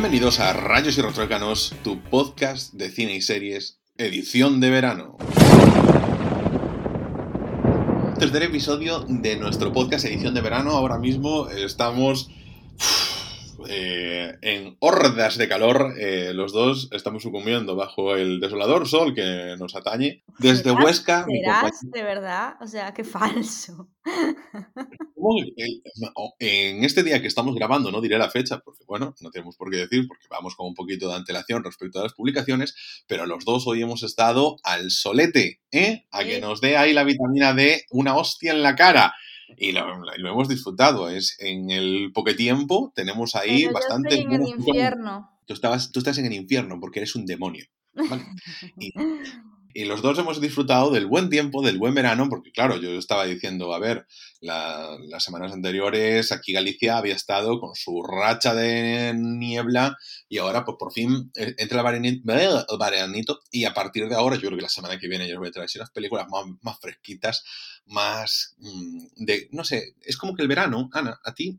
Bienvenidos a Rayos y Retrócanos, tu podcast de cine y series, edición de verano. Tercer episodio de nuestro podcast edición de verano. Ahora mismo estamos eh, en hordas de calor. Eh, los dos estamos sucumbiendo bajo el desolador sol que nos atañe. Desde Huesca. de verdad? O sea, qué falso. En este día que estamos grabando, no diré la fecha, porque bueno, no tenemos por qué decir, porque vamos con un poquito de antelación respecto a las publicaciones, pero los dos hoy hemos estado al solete, ¿eh? A que nos dé ahí la vitamina D una hostia en la cara y lo, hemos disfrutado. Es en el poco tiempo tenemos ahí bastante. en el infierno. Tú, estabas, tú estás en el infierno porque eres un demonio. Y, y, los dos hemos disfrutado del buen tiempo, del buen verano, porque claro, yo estaba diciendo, a ver, las semanas anteriores aquí Galicia había estado con su racha de niebla y ahora pues por fin eh, entra el veranito y a partir de ahora yo creo que la semana que viene yo voy a traer unas películas más, fresquitas, más mm, de, no sé, es como que el verano, Ana, a ti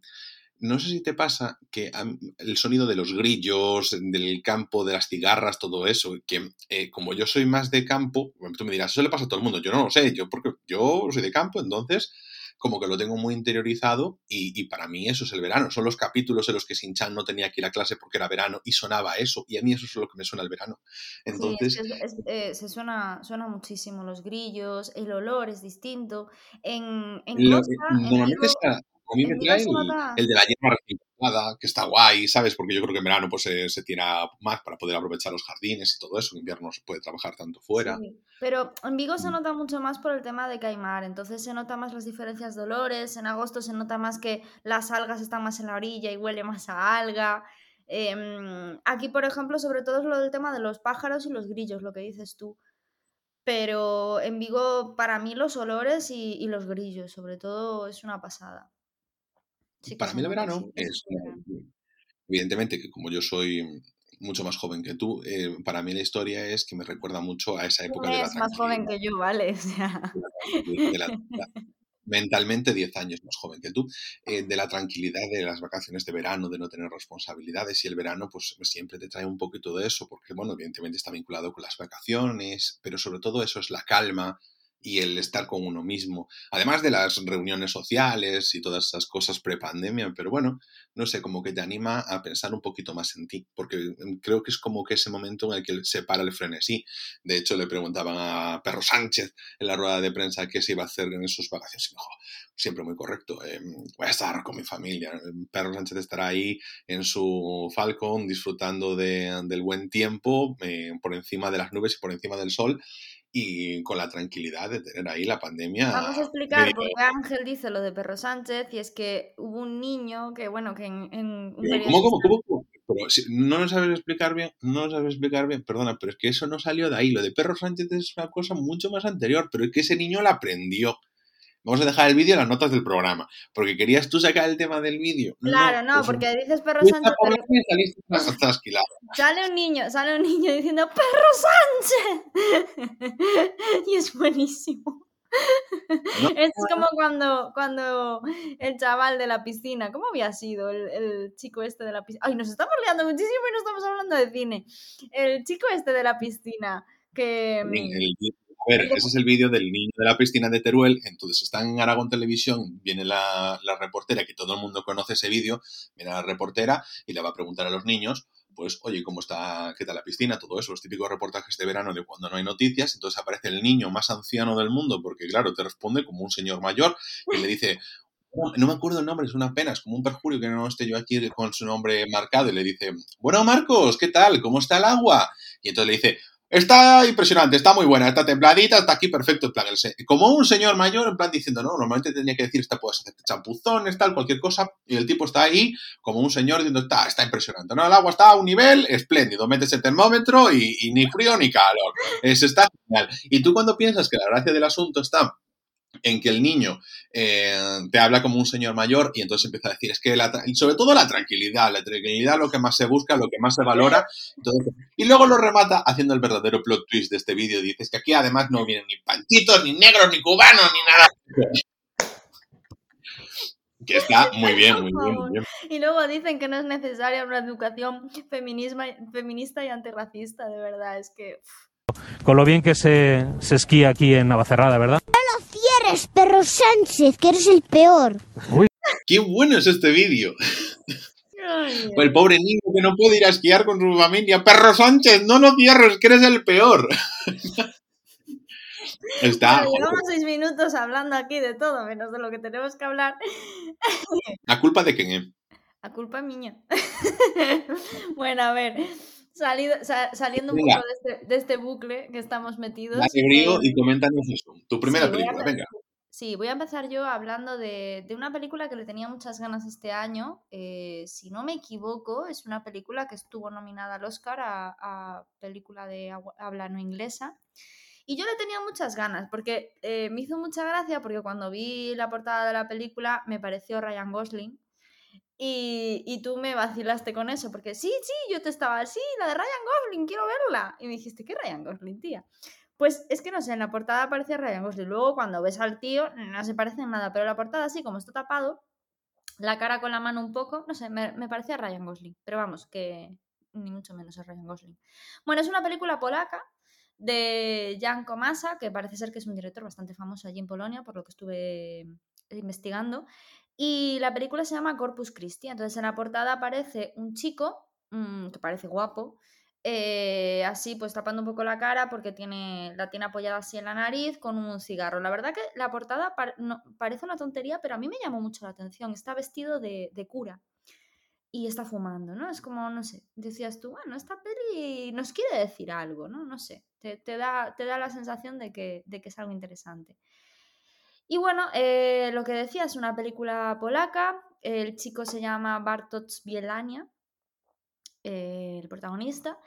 no sé si te pasa que el sonido de los grillos, del campo, de las cigarras, todo eso, que eh, como yo soy más de campo, tú me dirás, eso le pasa a todo el mundo. Yo no lo sé, yo porque yo soy de campo, entonces como que lo tengo muy interiorizado y, para mí eso es el verano. Son los capítulos en los que Sinchan no tenía que ir a clase porque era verano y sonaba eso. Y a mí eso es lo que me suena el verano. Entonces... Eh, se suena, suena muchísimo los grillos, el olor es distinto. En, en, a mí me trae el, de la hierba recién que está guay, ¿sabes? Porque yo creo que en verano pues se, se tira más para poder aprovechar los jardines y todo eso. En invierno se puede trabajar tanto fuera. pero en Vigo se mm. nota mucho más por el tema de caimar. Entonces se nota más las diferencias de olores. En agosto se nota más que las algas están más en la orilla y huele más a alga. Em, aquí, por ejemplo, sobre todo es lo del tema de los pájaros y los grillos, lo que dices tú. Pero en Vigo, para mí, los olores y los grillos, sobre todo, es una pasada. Para mí el verano es, evidentemente, que como yo soy mucho más joven que tú, eh, para mí la historia es que me recuerda mucho a esa época de la más joven que yo, ¿vale? mentalmente 10 años más joven que tú, eh, de la tranquilidad de las vacaciones de verano, de no tener responsabilidades y el verano pues siempre te trae un poquito de eso, porque bueno, evidentemente está vinculado con las vacaciones, pero sobre todo eso es la calma, y el estar con uno mismo, además de las reuniones sociales y todas esas cosas pre-pandemia, pero bueno, no sé, como que te anima a pensar un poquito más en ti, porque mm, creo que es como que ese momento en el que se para el frenesí. De hecho, le preguntaban a Perro Sánchez en la rueda de prensa qué se iba a hacer en sus vacaciones y me dijo, siempre muy correcto, em, voy a estar con mi familia. Perro Sánchez estará ahí en su Falcon disfrutando de, del buen tiempo, eh, por encima de las nubes y por encima del sol y con la tranquilidad de tener ahí la pandemia. Vamos a explicar por qué Ángel dice lo de Perro Sánchez y es que hubo un niño que, bueno, que en, un ¿Cómo, cómo, cómo, Pero no lo sabes explicar bien, no lo sabes explicar bien, perdona, pero es que eso no salió de ahí. Lo de Perro Sánchez es una cosa mucho más anterior, pero es que ese niño la aprendió. Vamos a dejar el vídeo en las notas del programa. Porque querías tú sacar el tema del vídeo. Claro, no, pues porque dices perro Sánchez. Sale un niño, sale un niño diciendo ¡Perro Sánchez! y es buenísimo. es como cuando, cuando el chaval de la piscina, ¿cómo había sido el, el, chico este de la piscina? Ay, nos estamos liando muchísimo y no estamos hablando de cine. El chico este de la piscina que... A ver, ese es el vídeo del niño de la piscina de Teruel. Entonces está en Aragón Televisión, viene la, la reportera, que todo el mundo conoce ese vídeo, viene la reportera y le va a preguntar a los niños, pues, oye, ¿cómo está, qué tal la piscina? Todo eso, los típicos reportajes de verano de cuando no hay noticias. Entonces aparece el niño más anciano del mundo, porque claro, te responde como un señor mayor y le dice, no me acuerdo el nombre, es una pena, es como un perjurio que no esté yo aquí con su nombre marcado y le dice, bueno Marcos, ¿qué tal? ¿Cómo está el agua? Y entonces le dice, Está impresionante, está muy buena, está templadita, está aquí perfecto. En plan, como un señor mayor, en plan diciendo, no, normalmente tendría que decir, esta puedes hacer champuzones, tal, cualquier cosa. Y el tipo está ahí, como un señor, diciendo, está, está impresionante. No, el agua está a un nivel espléndido. Metes el termómetro y, ni frío ni calor. Es, está genial. Y tú cuando piensas que la gracia del asunto está en que el niño eh, te habla como un señor mayor y entonces empieza a decir, es que sobre todo la tranquilidad, la tranquilidad lo que más se busca, lo que más se valora. y luego lo remata haciendo el verdadero plot twist de este vídeo. Dices que aquí además no vienen ni panchitos, ni negros, ni cubanos, ni nada. Que está muy bien, muy bien, muy bien. Y luego dicen que no es necesaria una educación feminista y antirracista, de verdad, es que... Con lo bien que se, se esquía aquí en Navacerrada, ¿verdad? Perro Sánchez, que eres el peor. Uy. ¡Qué bueno es este vídeo! el pobre niño que no puede ir a esquiar con su familia. Perro Sánchez, no lo cierres, que eres el peor. Está. llevamos seis minutos hablando aquí de todo, menos de lo que tenemos que hablar. ¿A culpa de quién? Eh? A culpa mía. bueno, a ver. Salido, saliendo un poco de este, de este, bucle que estamos metidos. Dale, eh, y coméntanos eso. Tu primera película, venga. Sí, voy a empezar yo hablando de, de, una película que le tenía muchas ganas este año. Eh, si no me equivoco, es una película que estuvo nominada al Oscar a, a película de habla no inglesa. Y yo le tenía muchas ganas, porque eh, me hizo mucha gracia, porque cuando vi la portada de la película me pareció Ryan Gosling. Y, y, tú me vacilaste con eso, porque sí, sí, yo te estaba, sí, la de Ryan Gosling, quiero verla. Y me dijiste, ¿qué Ryan Gosling, tía? Pues es que no sé, en la portada aparece Ryan Gosling. Luego cuando ves al tío no se parece en nada, pero la portada así como está tapado, la cara con la mano un poco, no sé, me, me parecía Ryan Gosling. Pero vamos, que ni mucho menos es Ryan Gosling. Bueno, es una película polaca de Jan Komasa, que parece ser que es un director bastante famoso allí en Polonia, por lo que estuve investigando. Y la película se llama Corpus Christi. Entonces en la portada aparece un chico mm, que parece guapo, eh, así pues tapando un poco la cara porque tiene, la tiene apoyada así en la nariz con un cigarro. La verdad que la portada parece una tontería, pero a mí me llamó mucho la atención. Está vestido de, cura y está fumando, ¿no? Es como, no sé, decías tú, bueno, esta peli nos quiere decir algo, ¿no? No sé, te, da, te da, la sensación de que, de que, es algo interesante. Y bueno, eh, lo que decía es una película polaca, el chico se llama Bartosz Bielania, eh, el protagonista.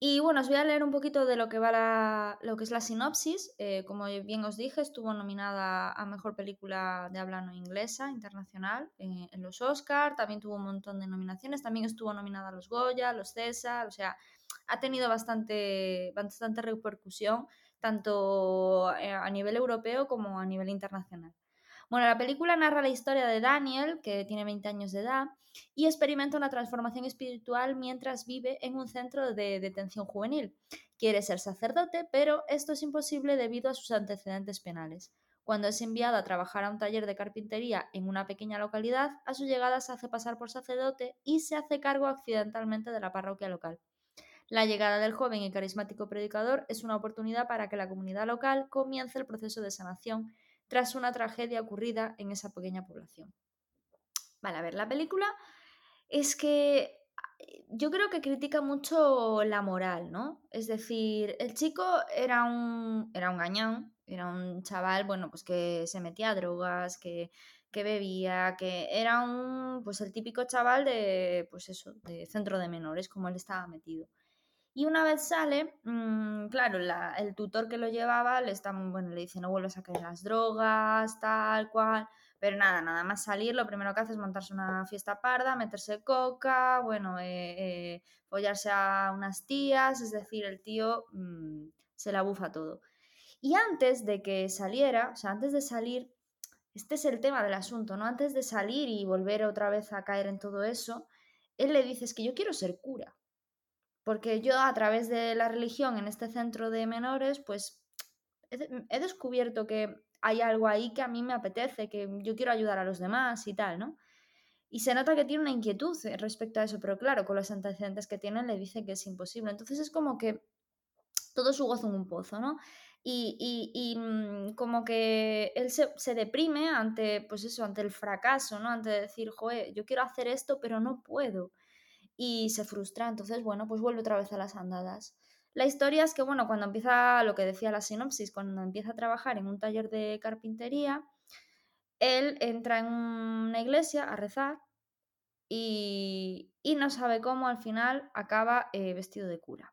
Y bueno, os voy a leer un poquito de lo que va la, lo que es la sinopsis. Eh, como bien os dije, estuvo nominada a mejor película de habla no inglesa internacional eh, en los Oscars. También tuvo un montón de nominaciones. También estuvo nominada a los Goya, los César. O sea, ha tenido bastante, bastante repercusión tanto a nivel europeo como a nivel internacional. Bueno, la película narra la historia de Daniel, que tiene 20 años de edad, y experimenta una transformación espiritual mientras vive en un centro de detención juvenil. Quiere ser sacerdote, pero esto es imposible debido a sus antecedentes penales. Cuando es enviado a trabajar a un taller de carpintería en una pequeña localidad, a su llegada se hace pasar por sacerdote y se hace cargo accidentalmente de la parroquia local. La llegada del joven y carismático predicador es una oportunidad para que la comunidad local comience el proceso de sanación tras una tragedia ocurrida en esa pequeña población. Vale, a ver, la película es que yo creo que critica mucho la moral, ¿no? Es decir, el chico era un, era un gañán, era un chaval, bueno, pues que se metía a drogas, que, que bebía, que era un, pues el típico chaval de, pues eso, de centro de menores, como él estaba metido. Y una vez sale, mmm, claro, la, el tutor que lo llevaba le, está, bueno, le dice no vuelvas a caer las drogas, tal cual. Pero nada, nada más salir, lo primero que hace es montarse una fiesta parda, meterse coca, bueno, eh, eh, follarse a unas tías, es decir, el tío mmm, se la bufa todo. Y antes de que saliera, o sea, antes de salir, este es el tema del asunto, ¿no? Antes de salir y volver otra vez a caer en todo eso, él le dice, es que yo quiero ser cura porque yo a través de la religión en este centro de menores, pues he, descubierto que hay algo ahí que a mí me apetece, que yo quiero ayudar a los demás y tal, ¿no? Y se nota que tiene una inquietud respecto a eso, pero claro, con los antecedentes que tiene le dice que es imposible. Entonces es como que todo su gozo en un pozo, ¿no? Y, y, mm, como que él se, se, deprime ante, pues eso, ante el fracaso, ¿no? Ante decir, joder, yo quiero hacer esto, pero no puedo y se frustra. Entonces, bueno, pues vuelve otra vez a las andadas. La historia es que, bueno, cuando empieza, lo que decía la sinopsis, cuando empieza a trabajar en un taller de carpintería, él entra en una iglesia a rezar y, y no sabe cómo al final acaba eh, vestido de cura.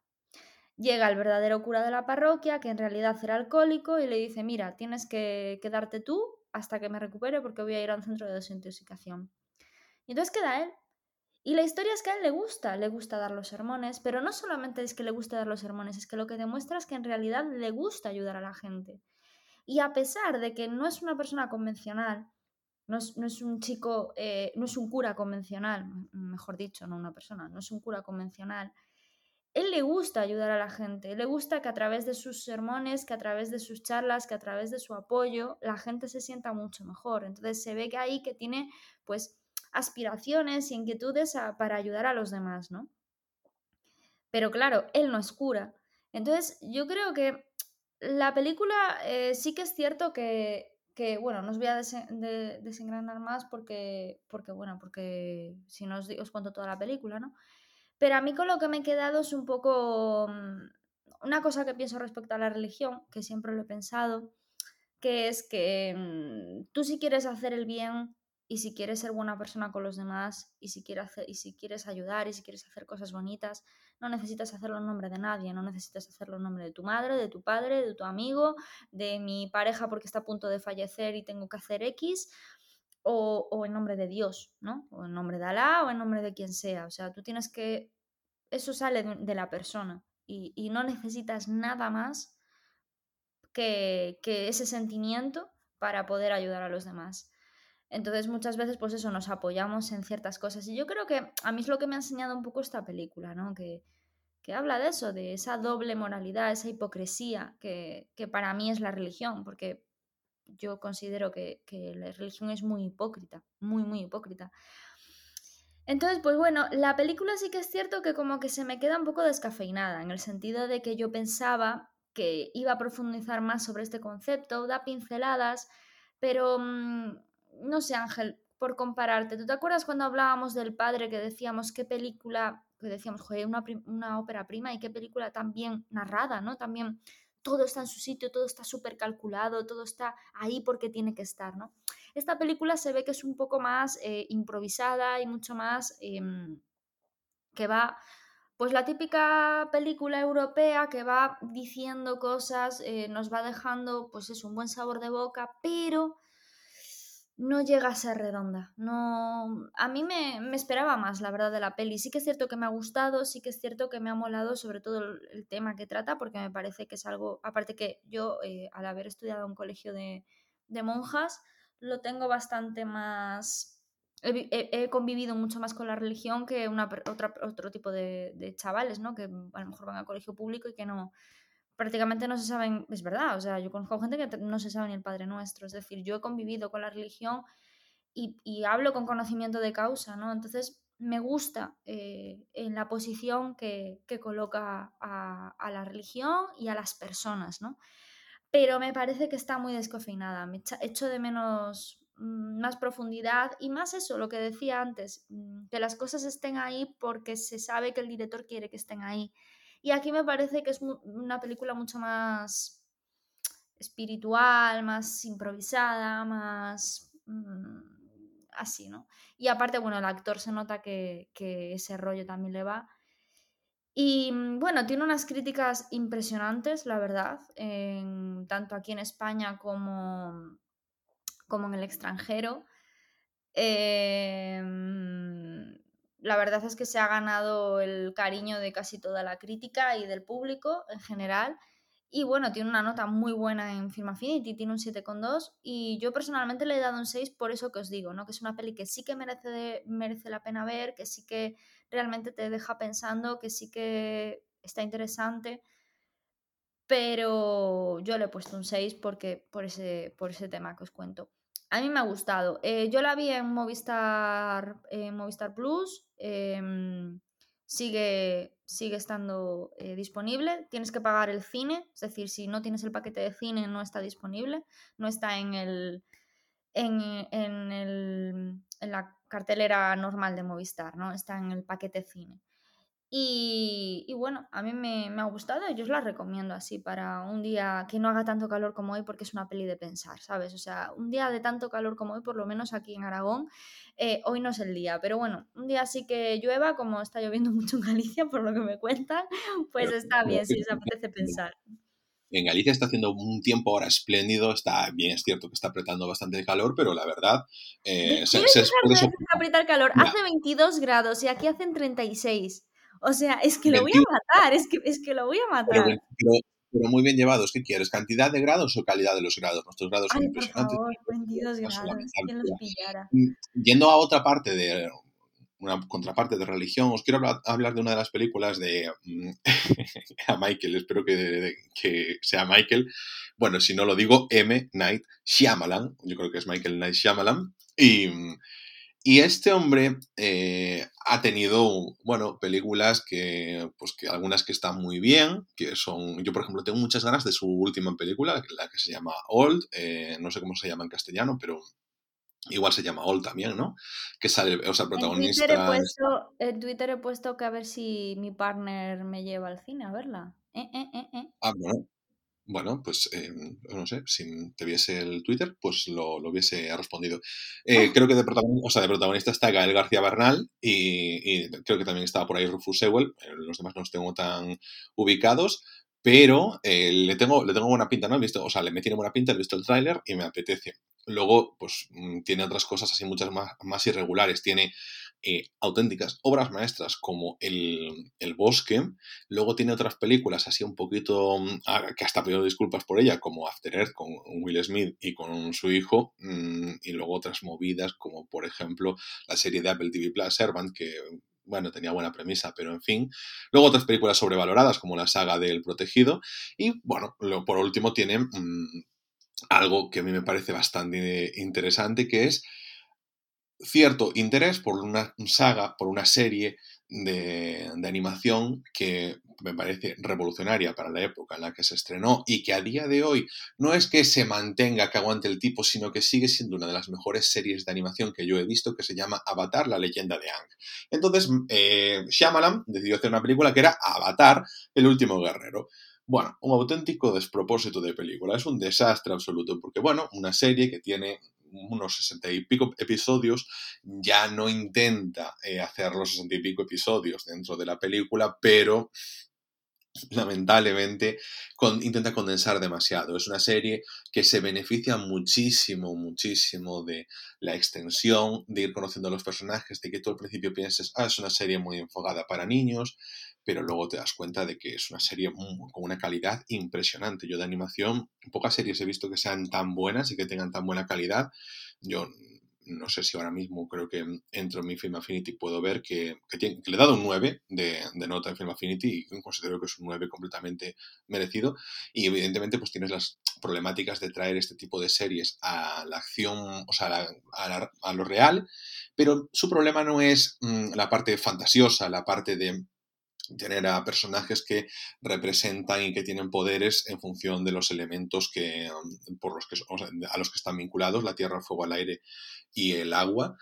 Llega el verdadero cura de la parroquia, que en realidad era alcohólico, y le dice, mira, tienes que quedarte tú hasta que me recupere porque voy a ir a un centro de desintoxicación. Y entonces queda él y la historia es que a él le gusta, le gusta dar los sermones, pero no solamente es que le gusta dar los sermones, es que lo que demuestra es que en realidad le gusta ayudar a la gente. Y a pesar de que no es una persona convencional, no es, no es un chico, eh, no es un cura convencional, mejor dicho, no una persona, no es un cura convencional. Él le gusta ayudar a la gente, le gusta que a través de sus sermones, que a través de sus charlas, que a través de su apoyo, la gente se sienta mucho mejor. Entonces se ve que ahí que tiene pues aspiraciones y inquietudes para ayudar a los demás, ¿no? Pero claro, él no es cura. Entonces yo creo que la película eh, sí que es cierto que que bueno, no os voy a desengranar más porque, porque, bueno, porque si no os, os, cuento toda la película, ¿no? Pero a mí con lo que me he quedado es un poco mm, una cosa que pienso respecto a la religión, que siempre lo he pensado, que es que mm, tú si quieres hacer el bien y si quieres ser buena persona con los demás y si, quieres hacer, y si quieres ayudar y si quieres hacer cosas bonitas, no necesitas hacerlo en nombre de nadie, no necesitas hacerlo en nombre de tu madre, de tu padre, de tu amigo, de mi pareja porque está a punto de fallecer y tengo que hacer X, o, o en nombre de Dios, ¿no? O en nombre de Alá o en nombre de quien sea. O sea, tú tienes que... Eso sale de la persona y, y no necesitas nada más que, que ese sentimiento para poder ayudar a los demás. Entonces muchas veces pues eso, nos apoyamos en ciertas cosas. Y yo creo que a mí es lo que me ha enseñado un poco esta película, ¿no? Que, que habla de eso, de esa doble moralidad, esa hipocresía que, que para mí es la religión, porque yo considero que, que, la religión es muy hipócrita, muy, muy hipócrita. Entonces, pues bueno, la película sí que es cierto que como que se me queda un poco descafeinada, en el sentido de que yo pensaba que iba a profundizar más sobre este concepto, da pinceladas, pero mmm, no sé, Ángel, por compararte, ¿tú te acuerdas cuando hablábamos del padre que decíamos qué película, que decíamos, joder, una, una ópera prima y qué película tan bien narrada, ¿no? También todo está en su sitio, todo está súper calculado, todo está ahí porque tiene que estar, ¿no? Esta película se ve que es un poco más eh, improvisada y mucho más em, que va, pues la típica película europea que va diciendo cosas, eh, nos va dejando, pues es un buen sabor de boca, pero no llega a ser redonda. No, a mí me, esperaba más, la verdad, de la peli. Sí que es cierto que me ha gustado, sí que es cierto que me ha molado sobre todo el, tema que trata, porque me parece que es algo, aparte que yo, eh, al haber estudiado en un colegio de, monjas, lo tengo bastante más... He, convivido mucho más con la religión que una, otra, otro tipo de, de chavales, ¿no? Que a lo mejor van al colegio público y que no, prácticamente no se saben, es verdad, o sea, yo conozco gente que no se sabe ni el Padre Nuestro, es decir, yo he convivido con la religión y, hablo con conocimiento de causa, ¿no? Entonces, me gusta eh, en la posición que, coloca a, la religión y a las personas, ¿no? Pero me parece que está muy descofeinada, me echo de menos mm, más profundidad y más eso, lo que decía antes, mm, que las cosas estén ahí porque se sabe que el director quiere que estén ahí y aquí me parece que es una película mucho más espiritual, más improvisada, más mm, así, ¿no? Y aparte, bueno, el actor se nota que, ese rollo también le va. Y mm, bueno, tiene unas críticas impresionantes, la verdad, tanto aquí en España como, como en el extranjero. Eh, la verdad es que se ha ganado el cariño de casi toda la crítica y del público en general. Y bueno, tiene una nota muy buena en Film Affinity, tiene un 7,2 y yo personalmente le he dado un 6 por eso que os digo, ¿no? Que es una peli que sí que merece, merece la pena ver, que sí que realmente te deja pensando, que sí que está interesante, pero yo le he puesto un 6 porque, por, ese, por ese tema que os cuento. A mí me ha gustado. Eh, yo la vi en Movistar, Movistar Plus. Em, sigue, sigue estando eh, disponible. Tienes que pagar el cine, es decir, si no tienes el paquete de cine no está disponible, no está en el en, en, el, en la cartelera normal de Movistar, ¿no? Está en el paquete cine. Y, bueno, a mí me, ha gustado y yo os la recomiendo así para un día que no haga tanto calor como hoy porque es una peli de pensar, ¿sabes? O sea, un día de tanto calor como hoy, por lo menos aquí en Aragón, eh, hoy no es el día, pero bueno, un día así que llueva, como está lloviendo mucho en Galicia, por lo que me cuentan, pues está bien si os apetece pensar. En Galicia está haciendo un tiempo ahora espléndido, está bien, es cierto que está apretando bastante el calor, pero la verdad... Eh, se, se, el calor? Hace 22 grados y aquí hacen 36. O sea, es que lo voy a matar, es que, es que lo voy a matar. Pero, pero muy bien llevados. ¿Qué quieres? ¿Cantidad de grados o calidad de los grados? Nuestros grados son Ay, por impresionantes. favor, 22 Paso grados, ¿quién los pillara? Mm, Yendo a otra parte de una contraparte de religión, os quiero habla- hablar de una de las películas de mm, a Michael, espero que, que sea Michael. Bueno, si no lo digo, M. Night Shyamalan, yo creo que es Michael Night Shyamalan. Y, y este hombre eh, ha tenido, bueno, películas que, pues que algunas que están muy bien, que son, yo por ejemplo tengo muchas ganas de su última película, la que se llama Old, eh, no sé cómo se llama en castellano, pero igual se llama Old también, ¿no? Que sale, o sea, el En Twitter, he protagonista... puesto, en Twitter he puesto que a ver si mi partner me lleva al cine a verla. Eh, eh, eh, eh. Ah, bueno. Bueno, pues eh, no sé, si te viese el Twitter, pues lo, lo hubiese respondido. Eh, Ah. creo que de protagonista, o sea, de protagonista está Gael García Bernal y, y creo que también estaba por ahí Rufus Sewell. Los demás no los tengo tan ubicados, pero eh, le tengo le tengo buena pinta, ¿no? He visto, o sea, le me tiene buena pinta, he visto el tráiler y me apetece. Luego, pues mm, tiene otras cosas así muchas más, más irregulares. Tiene eh, auténticas obras maestras como el, el Bosque, Luego tiene otras películas así un poquito, mm, ah, que hasta pido disculpas por ella, como After Earth con Will Smith y con su hijo, mm, y luego otras movidas como por ejemplo la serie de Apple TV Plus, Servant, que bueno, tenía buena premisa, pero en fin. Luego otras películas sobrevaloradas como la saga del Protegido y bueno, por último tiene mm, algo que a mí me parece bastante interesante, que es cierto interés por una saga, por una serie de, de animación que me parece revolucionaria para la época en la que se estrenó y que a día de hoy no es que se mantenga, que aguante el tipo, sino que sigue siendo una de las mejores series de animación que yo he visto, que se llama Avatar, la leyenda de Aang. Entonces, eh, Shyamalan decidió hacer una película que era Avatar, el último guerrero. Bueno, un auténtico despropósito de película. Es un desastre absoluto, porque, bueno, una serie que tiene unos sesenta y pico episodios, ya no intenta eh, hacer los sesenta y pico episodios dentro de la película, pero lamentablemente con, intenta condensar demasiado. Es una serie que se beneficia muchísimo, muchísimo de la extensión, de ir conociendo a los personajes, de que tú al principio pienses, ah, es una serie muy enfocada para niños, pero luego te das cuenta de que es una serie con una calidad impresionante. Yo de animación, pocas series he visto que sean tan buenas y que tengan tan buena calidad. Yo no sé si ahora mismo creo que entro en mi Film Affinity puedo ver que, tiene- que le he dado un 9 de, nota en Film Affinity y considero que es un 9 completamente merecido. Y evidentemente pues tienes las problemáticas de traer este tipo de series a la acción, o sea, a lo real, pero su problema no es mm, la parte fantasiosa, la parte de tener a personajes que representan y que tienen poderes en función de los elementos que um, por los que a los que están vinculados la tierra, el fuego, el aire y el agua.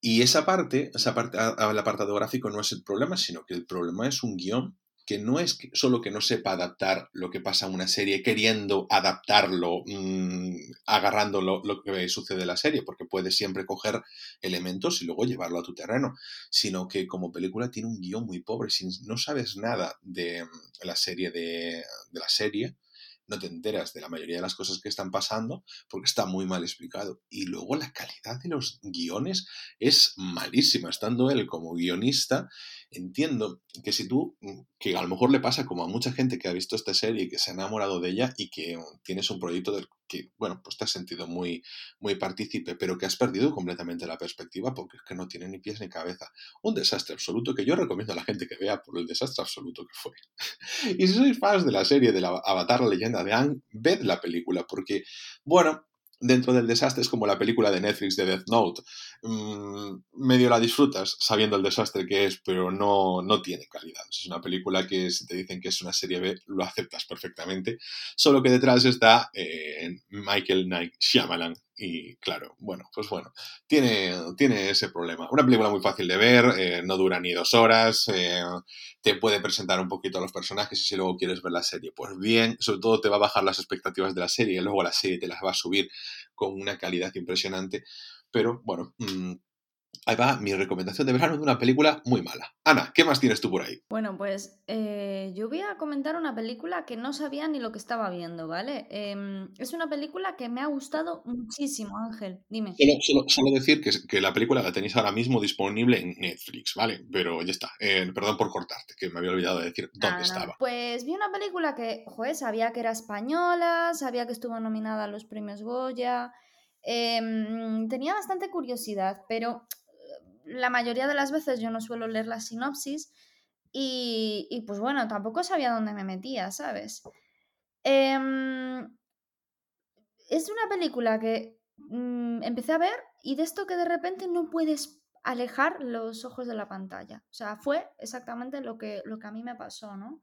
Y esa parte, esa parte, el apartado gráfico no es el problema, sino que el problema es un guion que no es solo que no sepa adaptar lo que pasa en una serie, queriendo adaptarlo, mm, agarrando lo, que sucede en la serie, porque puedes siempre coger elementos y luego llevarlo a tu terreno, sino que como película tiene un guion muy pobre. Si no sabes nada de mm, la serie de, de la serie, no te enteras de la mayoría de las cosas que están pasando porque está muy mal explicado. Y luego la calidad de los guiones es malísima. Estando él como guionista, entiendo que si tú, que a lo mejor le pasa como a mucha gente que ha visto esta serie y que se ha enamorado de ella y que tienes un proyecto del que, bueno, pues te has sentido muy, muy partícipe, pero que has perdido completamente la perspectiva porque es que no tiene ni pies ni cabeza. Un desastre absoluto que yo recomiendo a la gente que vea por el desastre absoluto que fue. Y si sois fans de la serie de la Avatar, la leyenda de Aang, ved la película, porque, bueno, dentro del desastre es como la película de Netflix de Death Note. Mm, medio la disfrutas sabiendo el desastre que es, pero no, no tiene calidad. Es una película que si te dicen que es una serie B, lo aceptas perfectamente. Solo que detrás está eh, Michael Knight Shyamalan. Y claro, bueno, pues bueno, tiene, tiene ese problema. Una película muy fácil de ver, eh, no dura ni dos horas, eh, te puede presentar un poquito a los personajes y si luego quieres ver la serie, pues bien, sobre todo te va a bajar las expectativas de la serie y luego la serie te las va a subir con una calidad impresionante. Pero bueno, mmm, Ahí va mi recomendación de verano de una película muy mala. Ana, ¿qué más tienes tú por ahí? Bueno, pues eh, yo voy a comentar una película que no sabía ni lo que estaba viendo, ¿vale? Em, es una película que me ha gustado muchísimo, Ángel. Dime. Solo, solo- solo decir que, que la película la tenéis ahora mismo disponible en Netflix, ¿vale? Pero ya está. Eh, perdón por cortarte, que me había olvidado de decir dónde estaba. Pues vi una película que, joder, sabía que era española, sabía que estuvo nominada a los premios Goya. em, tenía bastante curiosidad, pero la mayoría de las veces yo no suelo leer la sinopsis y, y, pues bueno, tampoco sabía dónde me metía, ¿sabes? Em, es una película que mm, empecé a ver y de esto que de repente no puedes alejar los ojos de la pantalla. O sea, fue exactamente lo que, lo que a mí me pasó, ¿no?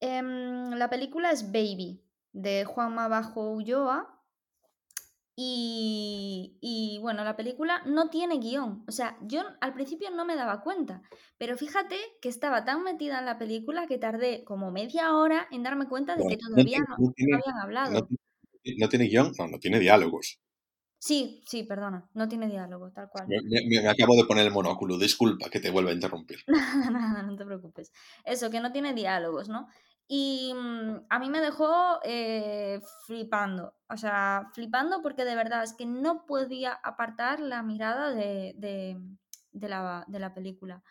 Em, la película es Baby, de Juanma Bajo Ulloa. Y, y, bueno, la película no tiene guion. O sea, yo al principio no me daba cuenta. Pero fíjate que estaba tan metida en la película que tardé como media hora en darme cuenta de que todavía no, habían hablado. no tiene guion, no, no tiene diálogos. Sí, sí, perdona, no tiene diálogo, tal cual. Me, me- me acabo de poner el monóculo, disculpa que te vuelva a interrumpir. Nada, nada, no te preocupes. Eso, que no tiene diálogos, ¿no? Y mm, a mí me dejó eh, flipando, o sea, flipando porque de verdad es que no podía apartar la mirada de, de- la, de la película.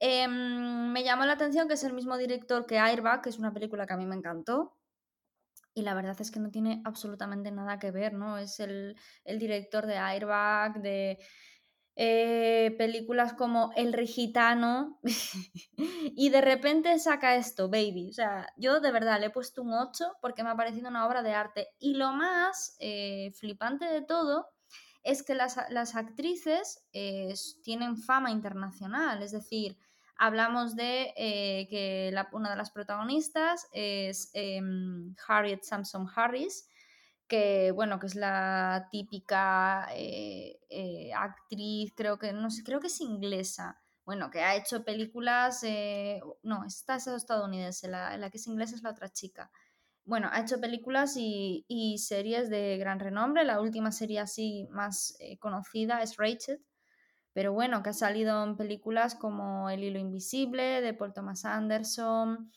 Em, me llamó la atención que es el mismo director que Airbag, que es una película que a mí me encantó. Y la verdad es que no tiene absolutamente nada que ver, ¿no? Es el, el director de Airbag, de eh, películas como El Rigitano, y de repente saca esto, Baby. O sea, yo de verdad le he puesto un 8 porque me ha parecido una obra de arte. Y lo más eh, flipante de todo es que las, las actrices eh, tienen fama internacional, es decir, hablamos de que una de las protagonistas es em, Harriet Sampson Harris, que bueno, que es la típica eh, eh, actriz, creo que, no sé, creo que es inglesa, bueno, que ha hecho películas, eh, no, esta es estadounidense, la, la que es inglesa es la otra chica. Bueno, ha hecho películas y, y series de gran renombre. La última serie así más conocida es Rachel, pero bueno, que ha salido en películas como El hilo invisible de Paul Thomas Anderson,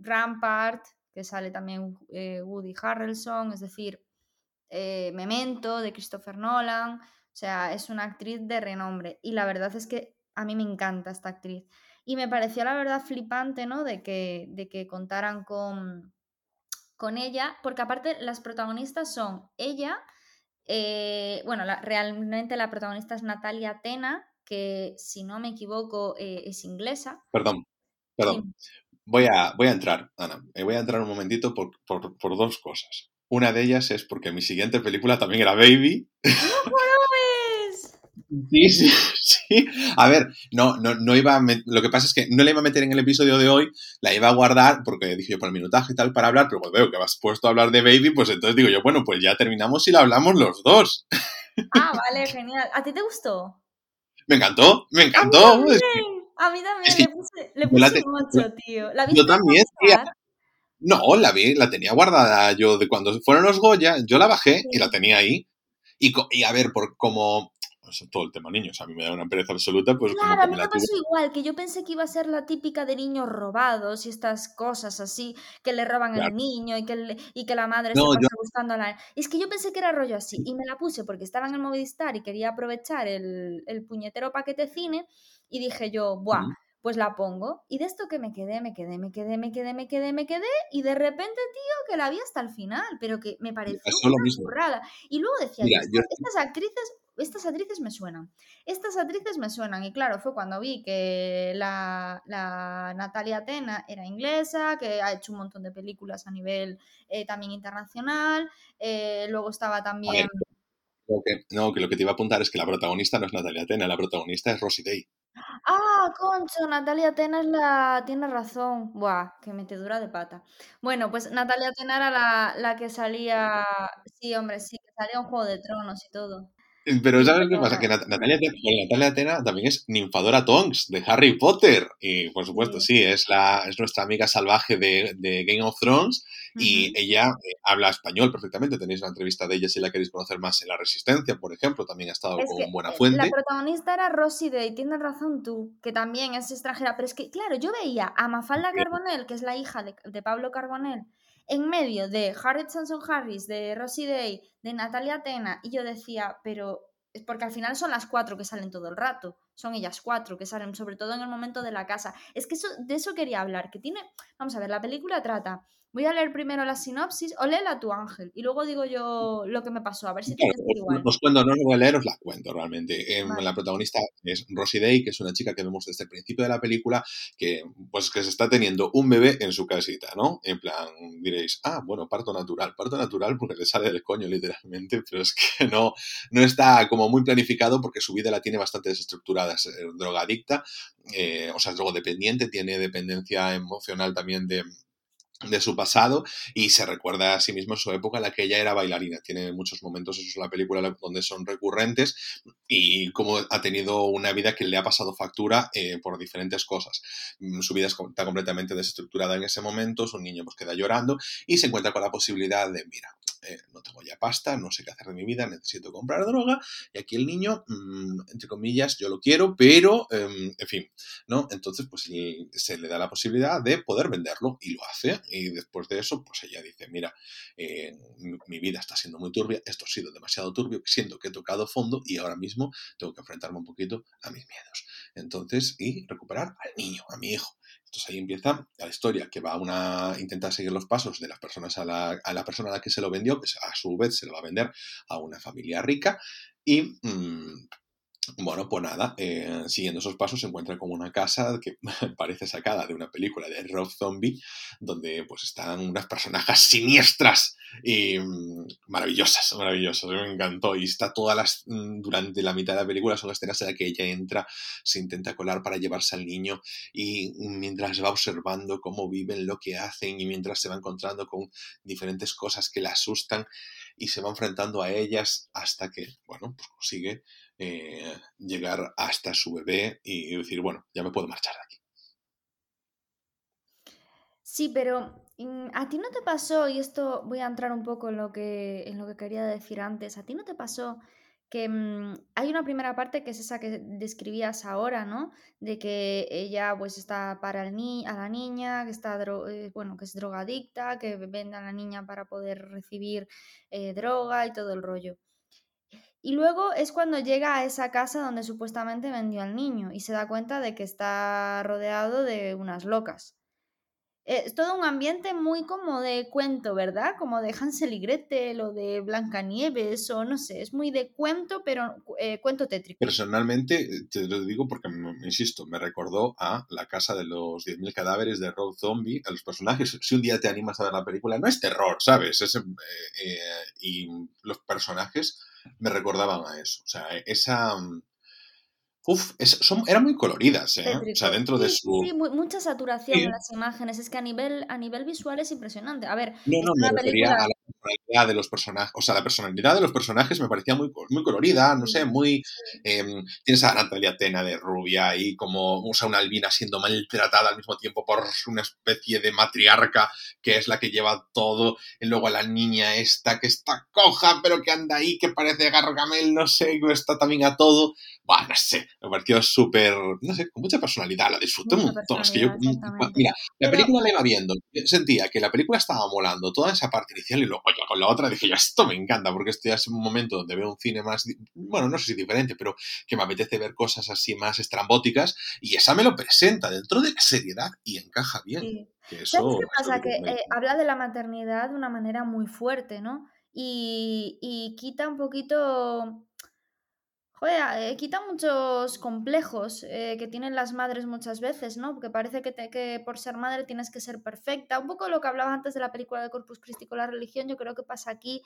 Rampart, que sale también eh, Woody Harrelson, es decir, eh, Memento de Christopher Nolan. O sea, es una actriz de renombre. Y la verdad es que a mí me encanta esta actriz. Y me pareció la verdad flipante, ¿no? De que, de que contaran con, con ella, porque aparte las protagonistas son ella, eh, bueno, la- realmente la protagonista es Natalia Tena, que si no me equivoco eh, es inglesa. Perdón, Sí. Voy a, voy a entrar, Ana. eh, Voy a entrar un momentito por, por- por dos cosas. Una de ellas es porque mi siguiente película también era Baby. ¡No jorobes! Sí, sí, sí. A ver, no, no, no iba a Lo que pasa es que no la iba a meter en el episodio de hoy, la iba a guardar porque dije yo por el minutaje y tal para hablar, pero veo que vas puesto a hablar de Baby, pues entonces digo yo, bueno, pues ya terminamos y la hablamos los dos. Ah, vale, genial. ¿A ti te gustó? Me encantó, me A mí A mí también Es que le puse, le te- 8, tío. ¿La yo también, tía. No, la vi, la tenía guardada yo de cuando fueron los Goya, yo la bajé y la tenía ahí. Y, y a ver, por como pues, todo el tema niños, a mí me da una pereza absoluta, pues como Claro, a mí me pasó igual, que yo pensé que iba a ser la típica de niños robados y estas cosas así, que le roban Claro. el niño y que, le- y que la madre No, se yo, buscando a la... Es que yo pensé que era rollo así y me la puse porque estaba en el Movistar y quería aprovechar el, el puñetero paquete cine y dije yo, buah, pues la pongo. Y de esto que me quedé, me quedé, me quedé, me quedé, me quedé, me quedé y de repente, tío, que la vi hasta el final, pero que me pareció una burrada. Y luego decía yo, Mira, yo "Estas- estas actrices estas actrices me suenan. Estas actrices me suenan. Y claro, fue cuando vi que la, la Natalia Tena era inglesa, que ha hecho un montón de películas a nivel eh, también internacional. eh, luego estaba también. lo que, no, que lo que te iba a apuntar es que la protagonista no es Natalia Tena, la protagonista es Rosie Day. Ah, concho, Natalia Tena es la. Tiene razón. Buah, que metedura de pata. Bueno, pues Natalia Tena era la, la que salía. Sí, hombre, sí, que salía en Juego de Tronos y todo. Pero ¿sabes qué pasa? Que Natalia, Natalia Atena también es ninfadora Tonks de Harry Potter. Y por supuesto, sí, es, la, es nuestra amiga salvaje de, de Game of Thrones. Y ella eh, habla español perfectamente. Tenéis una entrevista de ella si la queréis conocer más en La Resistencia, por ejemplo. También ha estado con buena eh, fuente. La protagonista era Rosie Day, tienes razón tú, que también es extranjera. Pero es que, claro, yo veía a Mafalda Carbonell, que es la hija de, de Pablo Carbonell, en medio de Harriet Sanson Harris, de Rosie Day, de Natalia Atena, y yo decía, pero porque al final son las cuatro que salen todo el rato, son ellas cuatro que salen, sobre todo en el momento de la casa. Es que eso, de eso quería hablar, que tiene, vamos a ver, la película trata Voy a leer primero la sinopsis, o léela tu Ángel, y luego digo yo lo que me pasó, a ver si te igual. Os cuento, no os voy a leer, os la cuento realmente. Em, la protagonista es Rosie Day, que es una chica que vemos desde el principio de la película, que pues que se está teniendo un bebé en su casita, ¿no? En plan, diréis, ah, bueno, parto natural, parto natural porque le sale del coño literalmente, pero es que no, no está como muy planificado porque su vida la tiene bastante desestructurada, es eh, drogadicta, eh, o sea, es drogodependiente, tiene dependencia emocional también de de su pasado y se recuerda a sí mismo en su época en la que ella era bailarina. Tiene muchos momentos, eso es la película, donde son recurrentes y cómo ha tenido una vida que le ha pasado factura eh, por diferentes cosas. Mm, su vida está completamente desestructurada en ese momento, su niño pues queda llorando y se encuentra con la posibilidad de, mira, eh, no tengo ya pasta, no sé qué hacer de mi vida, necesito comprar droga, y aquí el niño, mm, entre comillas, yo lo quiero, pero, em, en fin, ¿no? Entonces, pues se le da la posibilidad de poder venderlo y lo hace, y después de eso, pues ella dice, mira, eh, mi vida está siendo muy turbia, esto ha sido demasiado turbio, siento que he tocado fondo y ahora mismo tengo que enfrentarme un poquito a mis miedos. Entonces, y recuperar al niño, a mi hijo. Entonces ahí empieza la historia, que va a una, intentar seguir los pasos de las personas a la, a la persona a la que se lo vendió, que a su vez se lo va a vender a una familia rica y mm, bueno, pues nada, eh, siguiendo esos pasos se encuentra con una casa que parece sacada de una película de Rob Zombie, donde pues están unas personajes siniestras y mm, maravillosas, maravillosas, me encantó. Y está todas las, mm, durante la mitad de la película son escenas en las que ella entra, se intenta colar para llevarse al niño y mientras va observando cómo viven, lo que hacen y mientras se va encontrando con diferentes cosas que la asustan y se va enfrentando a ellas hasta que, bueno, pues consigue eh, llegar hasta su bebé y decir, bueno, ya me puedo marchar de aquí. Sí, pero mm, a ti no te pasó, y esto voy a entrar un poco en lo que, en lo que quería decir antes, a ti no te pasó que mm, hay una primera parte que es esa que describías ahora, ¿no? De que ella pues está para el ni a la niña, que está eh, bueno, que es drogadicta, que vende a la niña para poder recibir eh, droga y todo el rollo. Y luego es cuando llega a esa casa donde supuestamente vendió al niño y se da cuenta de que está rodeado de unas locas. Es todo un ambiente muy como de cuento, ¿verdad? Como de Hansel y Gretel o de Blancanieves o no sé, es muy de cuento, pero eh, cuento tétrico. Personalmente, eh, te lo digo porque, insisto, me recordó a La casa de los 10.000 cadáveres de Rob Zombie, a los personajes. Si un día te animas a ver la película, no es terror, ¿sabes? Eh, y los personajes me recordaban a eso. O sea, esa... Uf, son, eran muy coloridas, ¿eh? O sea, dentro de su... Sí, mucha saturación en las imágenes. Es que a nivel, a nivel visual es impresionante. A ver, no, no, me refería a la personalidad de los personajes, o sea, la personalidad de los personajes me parecía muy, muy colorida, no sé, muy... Em, tienes a Natalia Tena de rubia y como, o sea, una albina siendo maltratada al mismo tiempo por una especie de matriarca que es la que lleva todo, y luego a la niña esta que está coja, pero que anda ahí, que parece Gargamel, no sé, que está también a todo. Bueno, no sé, me pareció súper, no sé, con mucha personalidad, la disfruté un montón. Es que yo, mira, la película la iba viendo, sentía que la película estaba molando toda esa parte inicial y luego yo con la otra dije, ya esto me encanta, porque esto ya es un momento donde veo un cine más, bueno, no sé si diferente, pero que me apetece ver cosas así más estrambóticas y esa me lo presenta dentro de la seriedad y encaja bien. Que eso, qué pasa? Que eh, habla de la maternidad de una manera muy fuerte, ¿no? Y, y quita un poquito Joder, eh, quita muchos complejos eh, que tienen las madres muchas veces, ¿no? Porque parece que, que, por ser madre tienes que ser perfecta. Un poco lo que hablaba antes de la película de Corpus Christi con la religión, yo creo que pasa aquí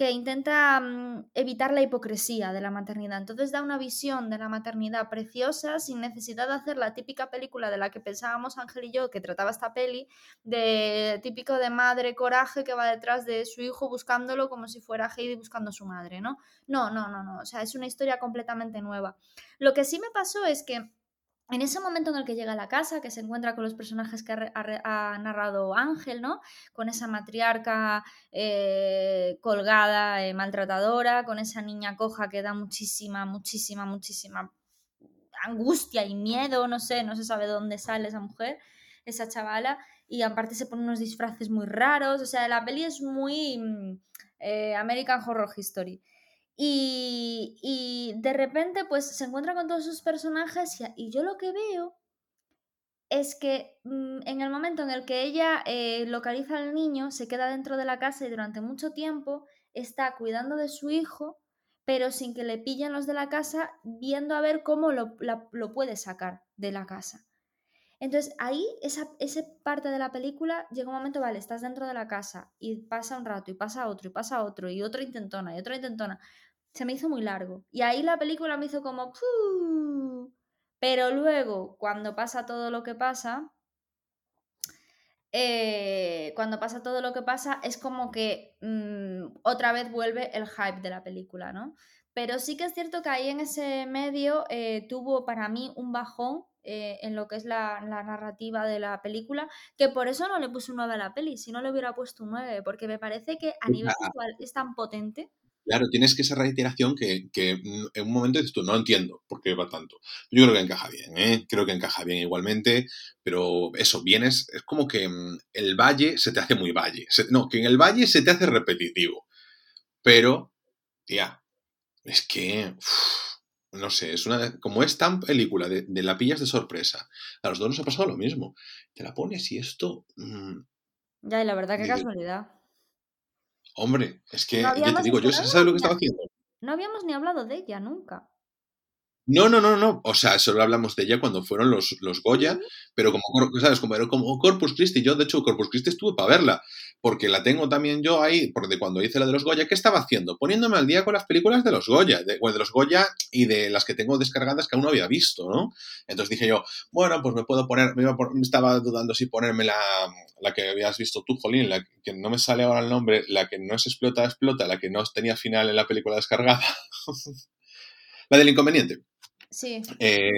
que intenta mm, evitar la hipocresía de la maternidad. Entonces da una visión de la maternidad preciosa sin necesidad de hacer la típica película de la que pensábamos Ángel y yo que trataba esta peli, de típico de madre coraje que va detrás de su hijo buscándolo como si fuera Heidi buscando a su madre, ¿no? No, no, no, no. O sea, es una historia completamente nueva. Lo que sí me pasó es que en ese momento en el que llega a la casa, que se encuentra con los personajes que ha, narrado Ángel, ¿no? Con esa matriarca eh, colgada, eh, maltratadora, con esa niña coja que da muchísima, muchísima, muchísima angustia y miedo, no sé, no se sabe de dónde sale esa mujer, esa chavala, y aparte se pone unos disfraces muy raros, o sea, la peli es muy mm, eh, American Horror History. Y, de repente, pues se encuentra con todos sus personajes y, yo lo que veo es que mm, en el momento en el que ella eh, localiza al niño, se queda dentro de la casa y durante mucho tiempo está cuidando de su hijo, pero sin que le pillen los de la casa, viendo a ver cómo lo, lo puede sacar de la casa. Entonces ahí, esa, parte de la película, llega un momento, vale, estás dentro de la casa y pasa un rato y pasa otro y pasa otro y otro intentona y otro intentona se me hizo muy largo. Y ahí la película me hizo como... Pero luego, cuando pasa todo lo que pasa, eh, cuando pasa todo lo que pasa, es como que mm, otra vez vuelve el hype de la película, ¿no? Pero sí que es cierto que ahí en ese medio eh, tuvo para mí un bajón eh, en lo que es la, narrativa de la película, que por eso no le puse un 9 a la peli, si no le hubiera puesto un 9, porque me parece que a nivel visual es tan potente. Claro, tienes que esa reiteración que, en un momento dices tú, no entiendo por qué va tanto. Yo creo que encaja bien, ¿eh? creo que encaja bien igualmente, pero eso, vienes, es como que mm, el valle se te hace muy valle. no, que en el valle se te hace repetitivo. Pero, tía, es que, no sé, es una, como es tan película de, la pillas de sorpresa, a los dos nos ha pasado lo mismo. Te la pones y esto... Mm, ya, y la verdad, qué casualidad. Hombre, es que yo te digo, yo sé lo que estaba haciendo. No habíamos ni hablado de ella nunca. No, no, no, no. O sea, solo hablamos de ella cuando fueron los, los Goya, pero como, ¿sabes? Como, como Corpus Christi. Yo, de hecho, Corpus Christi estuve para verla, porque la tengo también yo ahí, porque cuando hice la de los Goya, ¿qué estaba haciendo? Poniéndome al día con las películas de los Goya, de, de los Goya y de las que tengo descargadas que aún no había visto, ¿no? Entonces dije yo, bueno, pues me puedo poner, me, estaba dudando si ponerme la, la que habías visto tú, Jolín, la que no me sale ahora el nombre, la que no es explota, explota, la que no tenía final en la película descargada. la del inconveniente. Sí. Eh,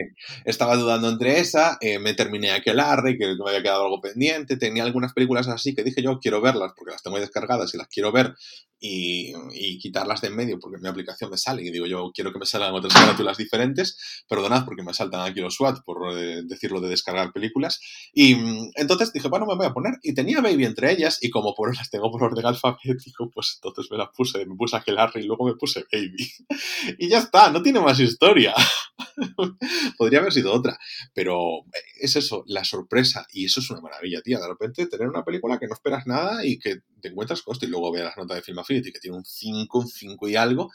estaba dudando entre esa, eh, me terminé aquel arre, que me había quedado algo pendiente, tenía algunas películas así que dije yo quiero verlas porque las tengo descargadas y las quiero ver y, quitarlas de en medio porque mi aplicación me sale y digo yo quiero que me salgan otras carátulas diferentes, perdonad porque me saltan aquí los SWAT por eh, decirlo de descargar películas y mm, entonces dije bueno me voy a poner y tenía Baby entre ellas y como por las tengo por orden alfabético pues entonces me las puse, me puse aquel arre y luego me puse Baby y ya está, no tiene más historia. Podría haber sido otra, pero es eso, la sorpresa y eso es una maravilla, tía, de repente tener una película que no esperas nada y que te encuentras con esto y luego veas las notas de Film Affinity que tiene un 5, un 5 y algo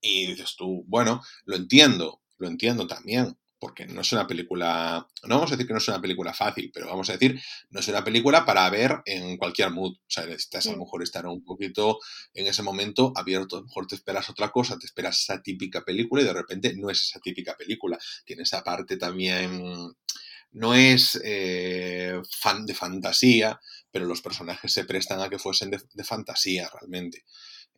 y dices tú, bueno, lo entiendo, lo entiendo también, porque no es una película, no vamos a decir que no es una película fácil, pero vamos a decir, no es una película para ver en cualquier mood. O sea, necesitas a lo mejor estar un poquito en ese momento abierto, a lo mejor te esperas otra cosa, te esperas esa típica película y de repente no es esa típica película. Tiene esa parte también no es eh, fan de fantasía, pero los personajes se prestan a que fuesen de fantasía realmente.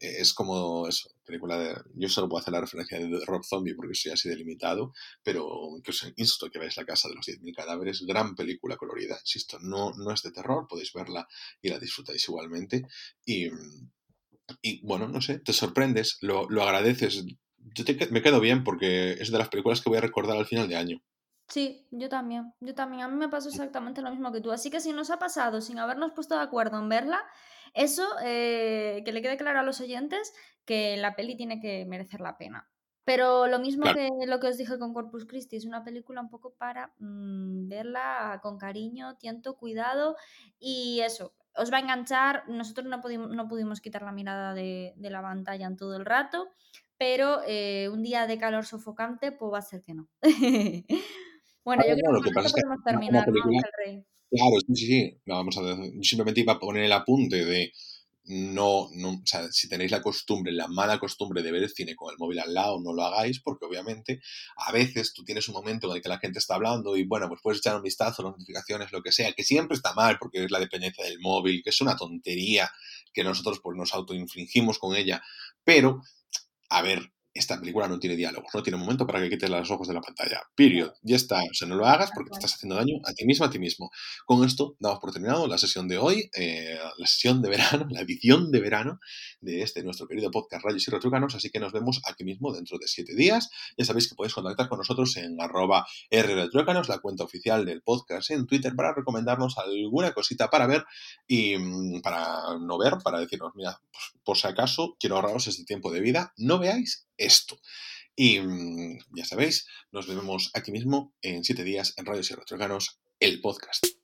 Eh, es como eso, película de... Yo solo puedo hacer la referencia de Rob Zombie porque soy así delimitado, pero que os insto que veáis La Casa de los 10.000 Cadáveres, gran película colorida, insisto, no, no es de terror, podéis verla y la disfrutáis igualmente. Y, y bueno, no sé, te sorprendes, lo, lo agradeces. Yo me quedo bien porque es de las películas que voy a recordar al final de año. Sí, yo también, yo también. A mí me pasó exactamente lo mismo que tú. Así que si nos ha pasado sin habernos puesto de acuerdo en verla, eso, eh, que le quede claro a los oyentes que la peli tiene que merecer la pena. Pero lo mismo que lo que os dije con Corpus Christi, es una película un poco para mm, verla con cariño, tiento, cuidado y eso, os va a enganchar. Nosotros no pudimos, no pudimos quitar la mirada de, la pantalla en todo el rato, pero eh, un día de calor sofocante, pues va a ser que no. bueno, yo creo que, podemos terminar, Claro, sí, sí, sí. vamos a, simplemente iba a poner el apunte de no, no, o sea, si tenéis la costumbre, la mala costumbre de ver el cine con el móvil al lado, no lo hagáis, porque obviamente a veces tú tienes un momento en el que la gente está hablando y bueno, pues puedes echar un vistazo, las notificaciones, lo que sea, que siempre está mal porque es la dependencia del móvil, que es una tontería que nosotros pues nos autoinfringimos con ella, pero, a ver, esta película no tiene diálogos, no tiene momento para que quites los ojos de la pantalla. Period. Ya está. O sea, no lo hagas porque te estás haciendo daño a ti mismo, a ti mismo. Con esto damos por terminado la sesión de hoy, eh, la sesión de verano, la edición de verano de este nuestro querido podcast Rayos y Retrucanos. Así que nos vemos aquí mismo dentro de siete días. Ya sabéis que podéis contactar con nosotros en arroba rretrucanos, la cuenta oficial del podcast en Twitter, para recomendarnos alguna cosita para ver y mm, para no ver, para decirnos, mira, pues, por si acaso quiero ahorraros este tiempo de vida, no veáis esto. Y mm, ya sabéis, nos vemos aquí mismo en siete días en Radio Sierra Troganos, el podcast.